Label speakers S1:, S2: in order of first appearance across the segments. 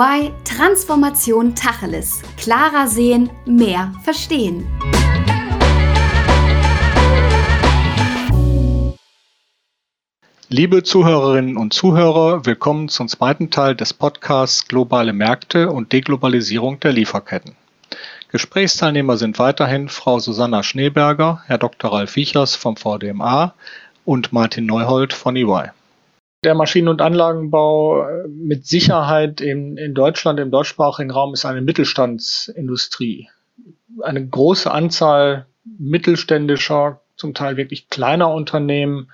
S1: EY Transformation Tacheles. Klarer sehen, mehr verstehen.
S2: Liebe Zuhörerinnen und Zuhörer, willkommen zum zweiten Teil des Podcasts Globale Märkte und Deglobalisierung der Lieferketten. Gesprächsteilnehmer sind weiterhin Frau Susanna Schneeberger, Herr Dr. Ralf Viechers vom VDMA und Martin Neuhold von EY. Der Maschinen- und Anlagenbau äh, mit Sicherheit in, in Deutschland, im deutschsprachigen Raum, ist eine Mittelstandsindustrie. Eine große Anzahl mittelständischer, zum Teil wirklich kleiner Unternehmen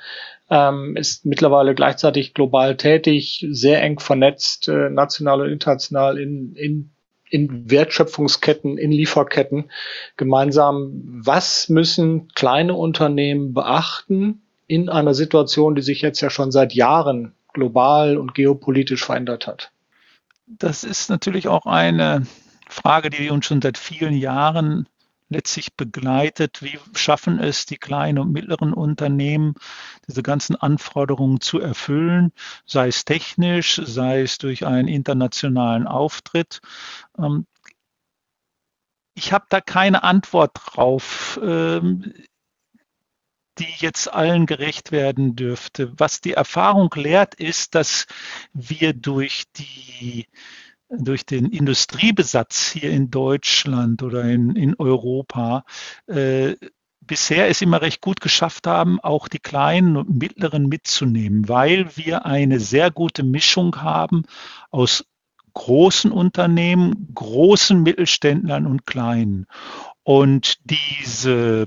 S2: ähm, ist mittlerweile gleichzeitig global tätig, sehr eng vernetzt, äh, national und international in, in, in Wertschöpfungsketten, in Lieferketten gemeinsam. Was müssen kleine Unternehmen beachten in einer Situation, die sich jetzt ja schon seit Jahren global und geopolitisch verändert hat?
S3: Das ist natürlich auch eine Frage, die uns schon seit vielen Jahren letztlich begleitet. Wie schaffen es die kleinen und mittleren Unternehmen, diese ganzen Anforderungen zu erfüllen, sei es technisch, sei es durch einen internationalen Auftritt? Ähm, ich habe da keine Antwort drauf ähm, die jetzt allen gerecht werden dürfte. Was die Erfahrung lehrt, ist, dass wir durch die durch den Industriebesatz hier in Deutschland oder in, in Europa äh, bisher es immer recht gut geschafft haben, auch die kleinen und mittleren mitzunehmen, weil wir eine sehr gute Mischung haben aus großen Unternehmen, großen Mittelständlern und kleinen. Und diese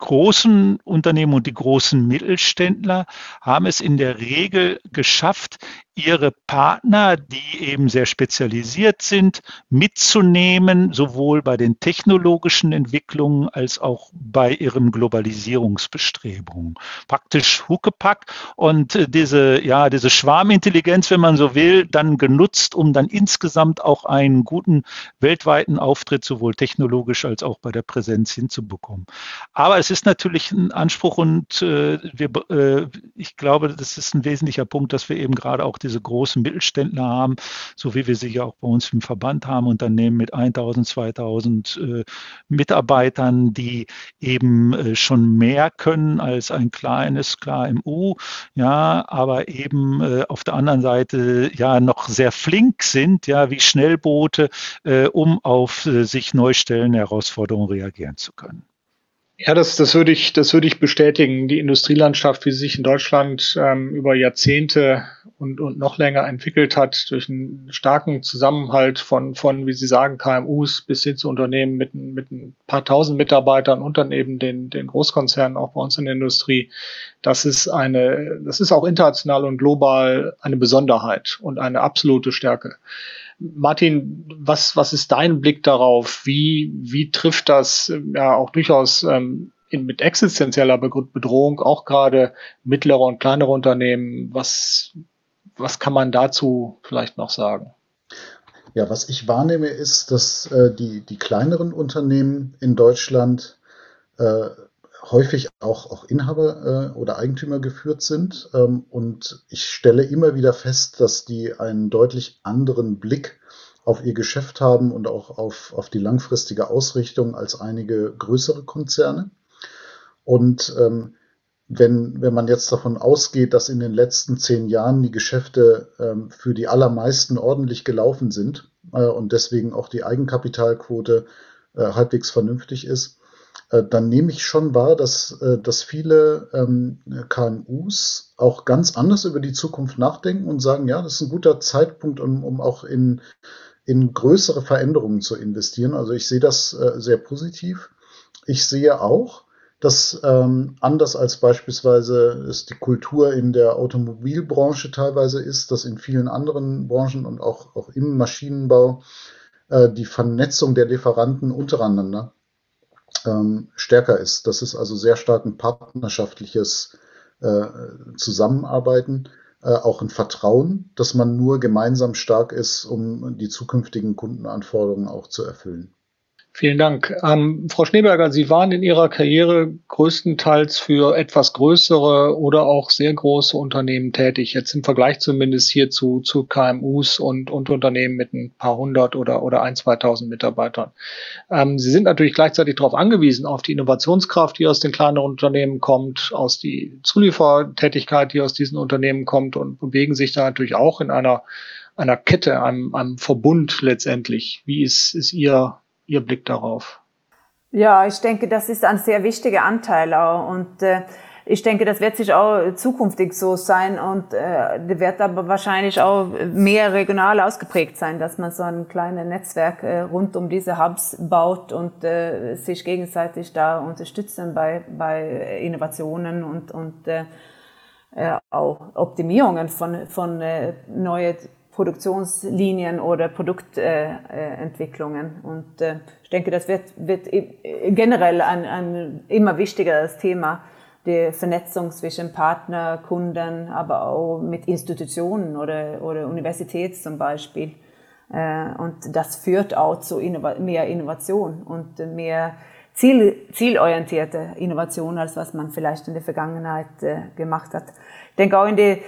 S3: großen Unternehmen und die großen Mittelständler haben es in der Regel geschafft, ihre Partner, die eben sehr spezialisiert sind, mitzunehmen, sowohl bei den technologischen Entwicklungen als auch bei ihren Globalisierungsbestrebungen. Praktisch Huckepack und äh, diese, ja, diese Schwarmintelligenz, wenn man so will, dann genutzt, um dann insgesamt auch einen guten weltweiten Auftritt sowohl technologisch als auch bei der Präsenz hinzubekommen. Aber es ist natürlich ein Anspruch und äh, wir, äh, ich glaube, das ist ein wesentlicher Punkt, dass wir eben gerade auch diese großen Mittelständler haben, so wie wir sie ja auch bei uns im Verband haben, Unternehmen mit 1000, 2000 äh, Mitarbeitern, die eben äh, schon mehr können als ein kleines KMU, ja, aber eben äh, auf der anderen Seite ja noch sehr flink sind, ja, wie Schnellboote, äh, um auf äh, sich neu stellende Herausforderungen reagieren zu können.
S2: Ja, das, das würde ich, das würde ich bestätigen. Die Industrielandschaft, wie sie sich in Deutschland ähm, über Jahrzehnte und, und noch länger entwickelt hat, durch einen starken Zusammenhalt von, von, wie Sie sagen, KMUs bis hin zu Unternehmen mit, mit ein paar tausend Mitarbeitern und dann eben den, den Großkonzernen auch bei uns in der Industrie. Das ist eine, das ist auch international und global eine Besonderheit und eine absolute Stärke. Martin, was, was ist dein Blick darauf? Wie, wie trifft das ja auch durchaus ähm, in, mit existenzieller Bedrohung auch gerade mittlere und kleinere Unternehmen? Was, was kann man dazu vielleicht noch sagen?
S4: Ja, was ich wahrnehme, ist, dass äh, die, die kleineren Unternehmen in Deutschland äh, häufig auch, auch Inhaber äh, oder Eigentümer geführt sind. Ähm, und ich stelle immer wieder fest, dass die einen deutlich anderen Blick auf ihr Geschäft haben und auch auf, auf die langfristige Ausrichtung als einige größere Konzerne. Und ähm, wenn, wenn man jetzt davon ausgeht, dass in den letzten zehn Jahren die Geschäfte ähm, für die allermeisten ordentlich gelaufen sind äh, und deswegen auch die Eigenkapitalquote äh, halbwegs vernünftig ist, dann nehme ich schon wahr, dass, äh, dass viele ähm, KMUs auch ganz anders über die Zukunft nachdenken und sagen, ja, das ist ein guter Zeitpunkt, um, um auch in, in größere Veränderungen zu investieren. Also ich sehe das äh, sehr positiv. Ich sehe auch, dass ähm, anders als beispielsweise es die Kultur in der Automobilbranche teilweise ist, dass in vielen anderen Branchen und auch, auch im Maschinenbau äh, die Vernetzung der Lieferanten untereinander ähm, stärker ist. Das ist also sehr stark ein partnerschaftliches äh, Zusammenarbeiten, äh, auch ein Vertrauen, dass man nur gemeinsam stark ist, um die zukünftigen Kundenanforderungen auch zu erfüllen.
S2: Vielen Dank. Ähm, Frau Schneeberger, Sie waren in Ihrer Karriere größtenteils für etwas größere oder auch sehr große Unternehmen tätig. Jetzt im Vergleich zumindest hier zu, zu KMUs und, und Unternehmen mit ein paar hundert oder, oder ein, zweitausend Mitarbeitern. Ähm, Sie sind natürlich gleichzeitig darauf angewiesen, auf die Innovationskraft, die aus den kleineren Unternehmen kommt, aus die Zuliefertätigkeit, die aus diesen Unternehmen kommt und bewegen sich da natürlich auch in einer einer Kette, einem, einem Verbund letztendlich. Wie ist, ist Ihr Ihr Blick darauf?
S5: Ja, ich denke, das ist ein sehr wichtiger Anteil auch. Und äh, ich denke, das wird sich auch zukünftig so sein und äh, wird aber wahrscheinlich auch mehr regional ausgeprägt sein, dass man so ein kleines Netzwerk äh, rund um diese Hubs baut und äh, sich gegenseitig da unterstützen bei, bei Innovationen und, und äh, äh auch Optimierungen von, von äh, neuen Produktionslinien oder Produktentwicklungen. und äh, ich denke, das wird, wird generell ein, ein immer wichtigeres Thema, die Vernetzung zwischen Partner, Kunden, aber auch mit Institutionen oder, oder Universität zum Beispiel. Äh, und das führt auch zu mehr Innovation und mehr Ziel, zielorientierte Innovation, als was man vielleicht in der Vergangenheit äh, gemacht hat. Ich denke auch in die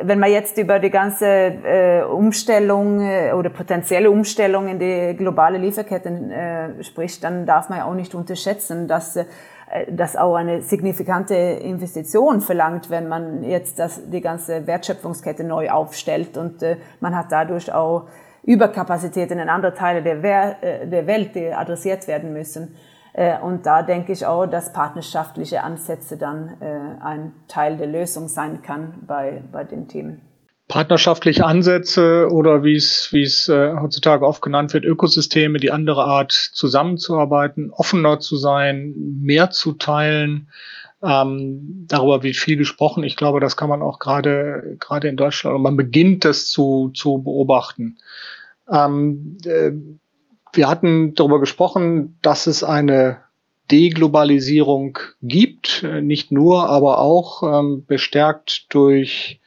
S5: wenn man jetzt über die ganze äh, Umstellung äh, oder potenzielle Umstellung in die globale Lieferketten äh, spricht, dann darf man ja auch nicht unterschätzen, dass äh, das auch eine signifikante Investition verlangt, wenn man jetzt das, die ganze Wertschöpfungskette neu aufstellt und äh, man hat dadurch auch Überkapazitäten in andere Teile der, der Welt, die adressiert werden müssen. Äh, und da denke ich auch, dass partnerschaftliche Ansätze dann äh, ein Teil der Lösung sein kann bei, bei den Themen.
S2: Partnerschaftliche Ansätze oder wie es, wie es äh, heutzutage oft genannt wird, Ökosysteme, die andere Art zusammenzuarbeiten, offener zu sein, mehr zu teilen. Ähm, darüber wird viel gesprochen. Ich glaube, das kann man auch gerade gerade in Deutschland, man beginnt das zu, zu beobachten. Ähm, äh, wir hatten darüber gesprochen, dass es eine Deglobalisierung gibt, nicht nur, aber auch ähm, bestärkt durch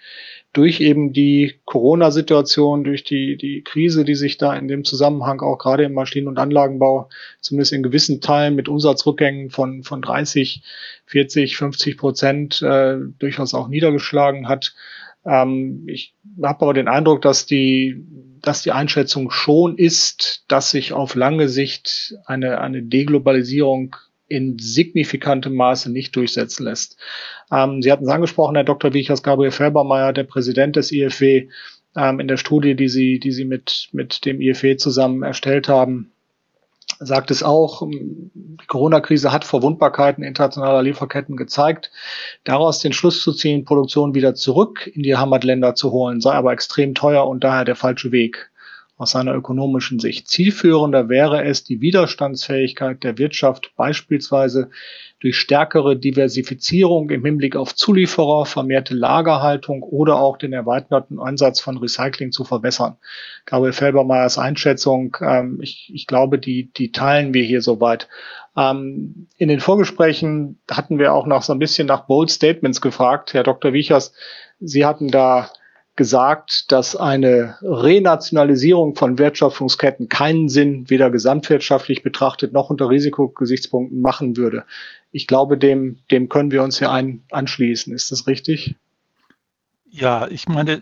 S2: durch eben die Corona-Situation, durch die, die Krise, die sich da in dem Zusammenhang auch gerade im Maschinen- und Anlagenbau zumindest in gewissen Teilen mit Umsatzrückgängen von, von 30, 40, 50 Prozent äh, durchaus auch niedergeschlagen hat. Ähm, ich habe aber den Eindruck, dass die dass die Einschätzung schon ist, dass sich auf lange Sicht eine, eine Deglobalisierung in signifikantem Maße nicht durchsetzen lässt. Ähm, Sie hatten es angesprochen, Herr Dr. Wiechers Gabriel Felbermeier, der Präsident des IFW, ähm, in der Studie, die Sie, die Sie mit, mit dem IFW zusammen erstellt haben, sagt es auch, die Corona-Krise hat Verwundbarkeiten internationaler Lieferketten gezeigt. Daraus den Schluss zu ziehen, Produktion wieder zurück in die Heimatländer zu holen, sei aber extrem teuer und daher der falsche Weg aus seiner ökonomischen Sicht. Zielführender wäre es, die Widerstandsfähigkeit der Wirtschaft beispielsweise durch stärkere Diversifizierung im Hinblick auf Zulieferer, vermehrte Lagerhaltung oder auch den erweiterten Einsatz von Recycling zu verbessern. Gabriel Felbermeyers Einschätzung, ähm, ich, ich glaube, die, die teilen wir hier soweit. Ähm, in den Vorgesprächen hatten wir auch noch so ein bisschen nach Bold Statements gefragt. Herr Dr. Wiechers, Sie hatten da gesagt, dass eine Renationalisierung von Wertschöpfungsketten keinen Sinn weder gesamtwirtschaftlich betrachtet noch unter Risikogesichtspunkten machen würde. Ich glaube, dem, dem können wir uns hier ein, anschließen. Ist das richtig?
S3: Ja, ich meine,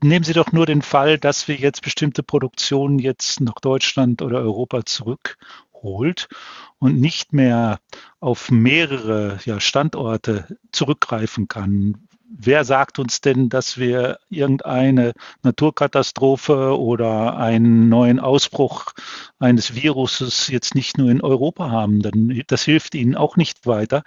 S3: nehmen Sie doch nur den Fall, dass wir jetzt bestimmte Produktionen jetzt nach Deutschland oder Europa zurückholt und nicht mehr auf mehrere ja, Standorte zurückgreifen kann, wer sagt uns denn, dass wir irgendeine Naturkatastrophe oder einen neuen Ausbruch eines Viruses jetzt nicht nur in Europa haben? Dann, das hilft ihnen auch nicht weiter.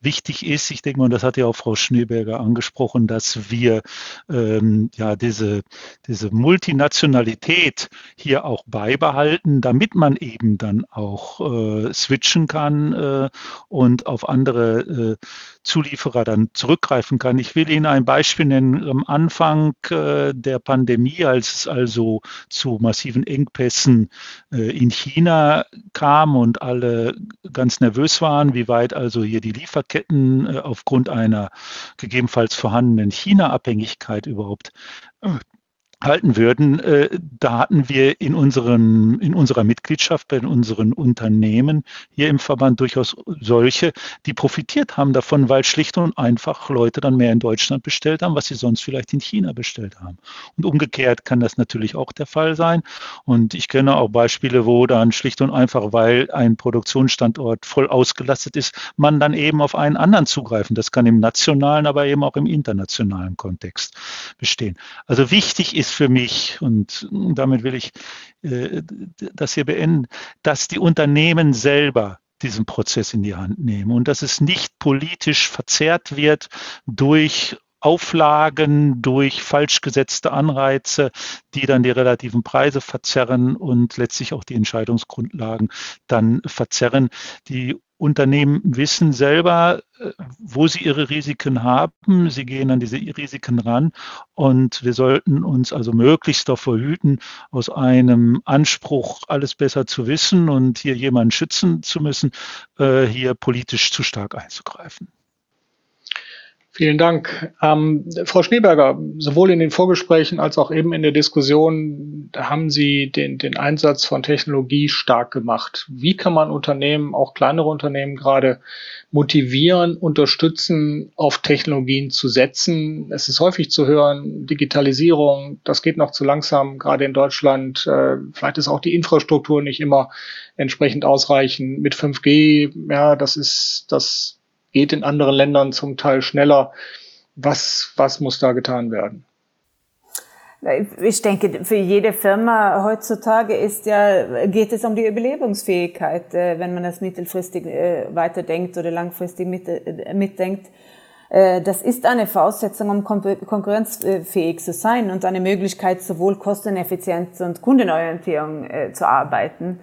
S3: Wichtig ist, ich denke mal, und das hat ja auch Frau Schneeberger angesprochen, dass wir ähm, ja diese, diese Multinationalität hier auch beibehalten, damit man eben dann auch äh, switchen kann äh, und auf andere äh, Zulieferer dann zurückgreifen kann. Ich will Ihnen ein Beispiel nennen. Am Anfang äh, der Pandemie, als es also zu massiven Engpässen äh, in China kam und alle ganz nervös waren, wie weit also hier die Lieferketten äh, aufgrund einer gegebenenfalls vorhandenen China-Abhängigkeit überhaupt halten würden, äh, da hatten wir in, unseren, in unserer Mitgliedschaft bei unseren Unternehmen hier im Verband durchaus solche, die profitiert haben davon, weil schlicht und einfach Leute dann mehr in Deutschland bestellt haben, was sie sonst vielleicht in China bestellt haben. Und umgekehrt kann das natürlich auch der Fall sein. Und ich kenne auch Beispiele, wo dann schlicht und einfach, weil ein Produktionsstandort voll ausgelastet ist, man dann eben auf einen anderen zugreifen. Das kann im nationalen, aber eben auch im internationalen Kontext bestehen. Also wichtig ist für mich, und damit will ich äh, das hier beenden, dass die Unternehmen selber diesen Prozess in die Hand nehmen und dass es nicht politisch verzerrt wird durch Auflagen, durch falsch gesetzte Anreize, die dann die relativen Preise verzerren und letztlich auch die Entscheidungsgrundlagen dann verzerren. Die Unternehmen wissen selber, äh, wo sie ihre Risiken haben. Sie gehen an diese Risiken ran und wir sollten uns also möglichst davor hüten, aus einem Anspruch, alles besser zu wissen und hier jemanden schützen zu müssen, äh, hier politisch zu stark einzugreifen.
S2: Vielen Dank. Ähm, Frau Schneeberger, sowohl in den Vorgesprächen als auch eben in der Diskussion haben Sie den, den Einsatz von Technologie stark gemacht. Wie kann man Unternehmen, auch kleinere Unternehmen gerade motivieren, unterstützen, auf Technologien zu setzen? Es ist häufig zu hören, Digitalisierung, das geht noch zu langsam, gerade in Deutschland. Äh, vielleicht ist auch die Infrastruktur nicht immer entsprechend ausreichend. Mit 5G, ja, das ist, das geht in anderen Ländern zum Teil schneller. Was, was muss da getan werden?
S5: Ich denke, für jede Firma heutzutage ist ja, geht es um die Überlebensfähigkeit, äh, wenn man das mittelfristig äh, weiterdenkt oder langfristig äh, mitdenkt. Das ist eine Voraussetzung, um konkurrenzfähig zu sein und eine Möglichkeit, sowohl Kosteneffizienz und Kundenorientierung zu arbeiten.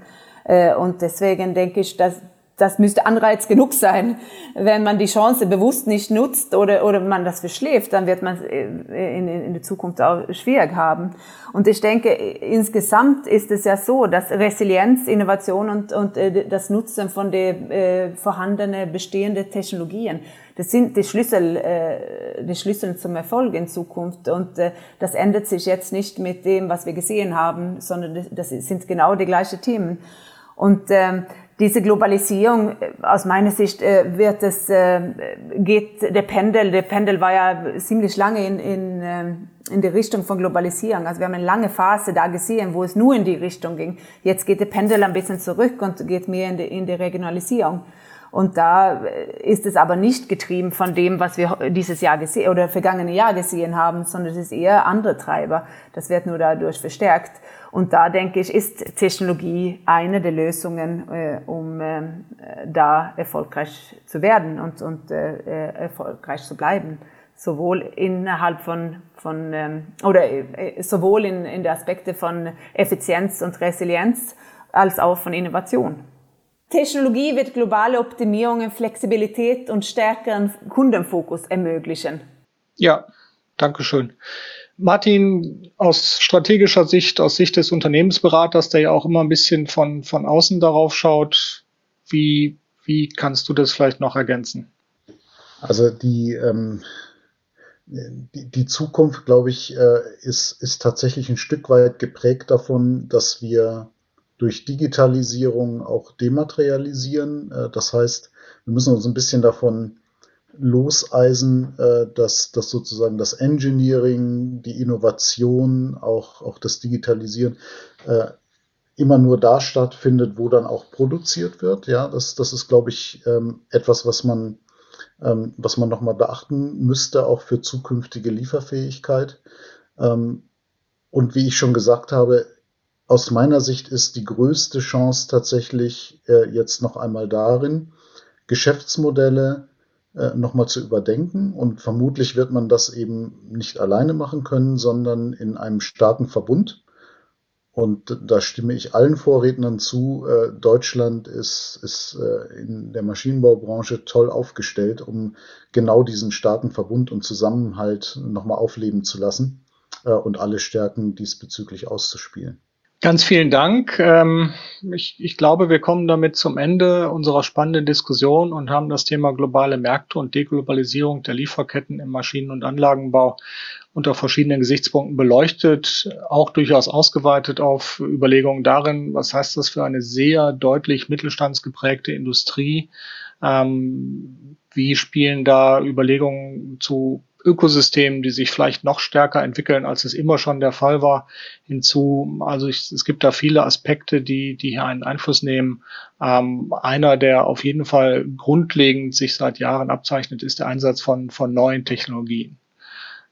S5: Und deswegen denke ich, dass das müsste Anreiz genug sein. Wenn man die Chance bewusst nicht nutzt oder, oder man das verschläft, dann wird man in, in, in der Zukunft auch schwierig haben. Und ich denke, insgesamt ist es ja so, dass Resilienz, Innovation und, und äh, das Nutzen von den äh, vorhandenen, bestehenden Technologien, das sind die Schlüssel, äh, die Schlüssel zum Erfolg in Zukunft. Und äh, das ändert sich jetzt nicht mit dem, was wir gesehen haben, sondern das sind genau die gleichen Themen. Und ähm, diese Globalisierung, äh, aus meiner Sicht äh, wird es, äh, geht der Pendel, der Pendel war ja ziemlich lange in, in, in die Richtung von Globalisierung. Also wir haben eine lange Phase da gesehen, wo es nur in die Richtung ging. Jetzt geht der Pendel ein bisschen zurück und geht mehr in die, in die Regionalisierung. Und da ist es aber nicht getrieben von dem, was wir dieses Jahr gesehen oder vergangene Jahr gesehen haben, sondern es ist eher andere Treiber. Das wird nur dadurch verstärkt. Und da denke ich, ist Technologie eine der Lösungen, äh, um äh, da erfolgreich zu werden und, und äh, äh erfolgreich zu bleiben. Sowohl innerhalb von, von ähm, oder äh, sowohl in, in der Aspekte von Effizienz und Resilienz als auch von Innovation. Technologie wird globale Optimierungen, Flexibilität und stärkeren Kundenfokus ermöglichen.
S2: Ja, danke schön. Martin, aus strategischer Sicht, aus Sicht des Unternehmensberaters, der ja auch immer ein bisschen von, von außen darauf schaut, wie, wie kannst du das vielleicht noch ergänzen?
S4: Also die, ähm, die, die Zukunft, glaube ich, äh, ist, ist tatsächlich ein Stück weit geprägt davon, dass wir durch Digitalisierung auch dematerialisieren. Äh, das heißt, wir müssen uns ein bisschen davon loseisen, äh, dass, dass sozusagen das Engineering, die Innovation, auch, auch das Digitalisieren äh, immer nur da stattfindet, wo dann auch produziert wird. Ja, das, das ist, glaube ich, ähm, etwas, was man, ähm, was man nochmal beachten müsste, auch für zukünftige Lieferfähigkeit. Ähm, und wie ich schon gesagt habe, aus meiner Sicht ist die größte Chance tatsächlich äh, jetzt noch einmal darin, Geschäftsmodelle äh, nochmal zu überdenken. Und vermutlich wird man das eben nicht alleine machen können, sondern in einem starken Verbund. Und da stimme ich allen Vorrednern zu. Äh, Deutschland ist, ist äh, in der Maschinenbaubranche toll aufgestellt, um genau diesen starken Verbund und Zusammenhalt nochmal aufleben zu lassen und alle Stärken diesbezüglich auszuspielen.
S2: Ganz vielen Dank. Ähm, ich, ich, glaube, wir kommen damit zum Ende unserer spannenden Diskussion und haben das Thema globale Märkte und Deglobalisierung der Lieferketten im Maschinen- und Anlagenbau unter verschiedenen Gesichtspunkten beleuchtet, auch durchaus ausgeweitet auf Überlegungen darin, was heißt das für eine sehr deutlich mittelstandsgeprägte Industrie, ähm, wie spielen da Überlegungen zu Ökosystemen, die sich vielleicht noch stärker entwickeln, als es immer schon der Fall war, hinzu. Also ich, es gibt da viele Aspekte, die, die hier einen Einfluss nehmen. Ähm, einer, der auf jeden Fall grundlegend sich seit Jahren abzeichnet, ist der Einsatz von, von neuen Technologien.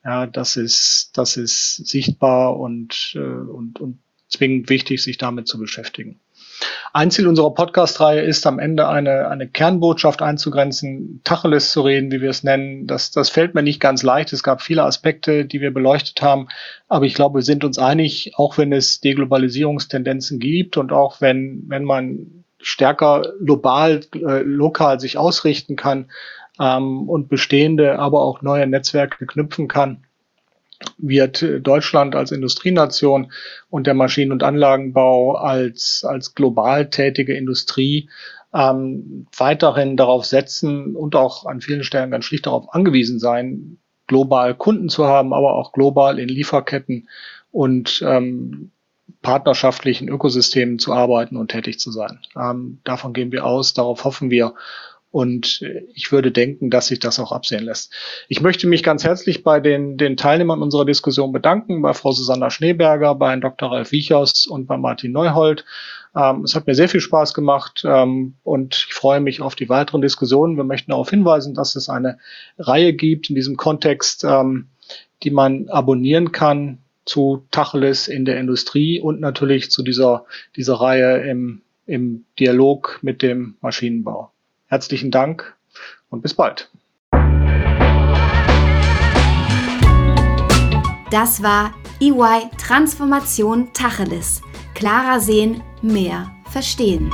S2: Ja, das ist, das ist sichtbar und, äh, und, und zwingend wichtig, sich damit zu beschäftigen. Ein Ziel unserer Podcast-Reihe ist, am Ende eine, eine Kernbotschaft einzugrenzen, Tacheles zu reden, wie wir es nennen. Das, das fällt mir nicht ganz leicht. Es gab viele Aspekte, die wir beleuchtet haben. Aber ich glaube, wir sind uns einig, auch wenn es Deglobalisierungstendenzen gibt und auch wenn, wenn man stärker global, äh, lokal sich ausrichten kann ähm, und bestehende, aber auch neue Netzwerke knüpfen kann, wird Deutschland als Industrienation und der Maschinen- und Anlagenbau als, als global tätige Industrie ähm, weiterhin darauf setzen und auch an vielen Stellen ganz schlicht darauf angewiesen sein, global Kunden zu haben, aber auch global in Lieferketten und ähm, partnerschaftlichen Ökosystemen zu arbeiten und tätig zu sein. Ähm, davon gehen wir aus, darauf hoffen wir und ich würde denken, dass sich das auch absehen lässt. Ich möchte mich ganz herzlich bei den, den Teilnehmern unserer Diskussion bedanken, bei Frau Susanna Schneeberger, bei Herrn Dr. Ralf Wiechers und bei Martin Neuhold. Ähm, es hat mir sehr viel Spaß gemacht ähm, und ich freue mich auf die weiteren Diskussionen. Wir möchten darauf hinweisen, dass es eine Reihe gibt in diesem Kontext, ähm, die man abonnieren kann zu Tacheles in der Industrie und natürlich zu dieser, dieser Reihe im, im Dialog mit dem Maschinenbau. Herzlichen Dank und bis bald.
S1: Das war EY Transformation Tacheles. Klarer sehen, mehr verstehen.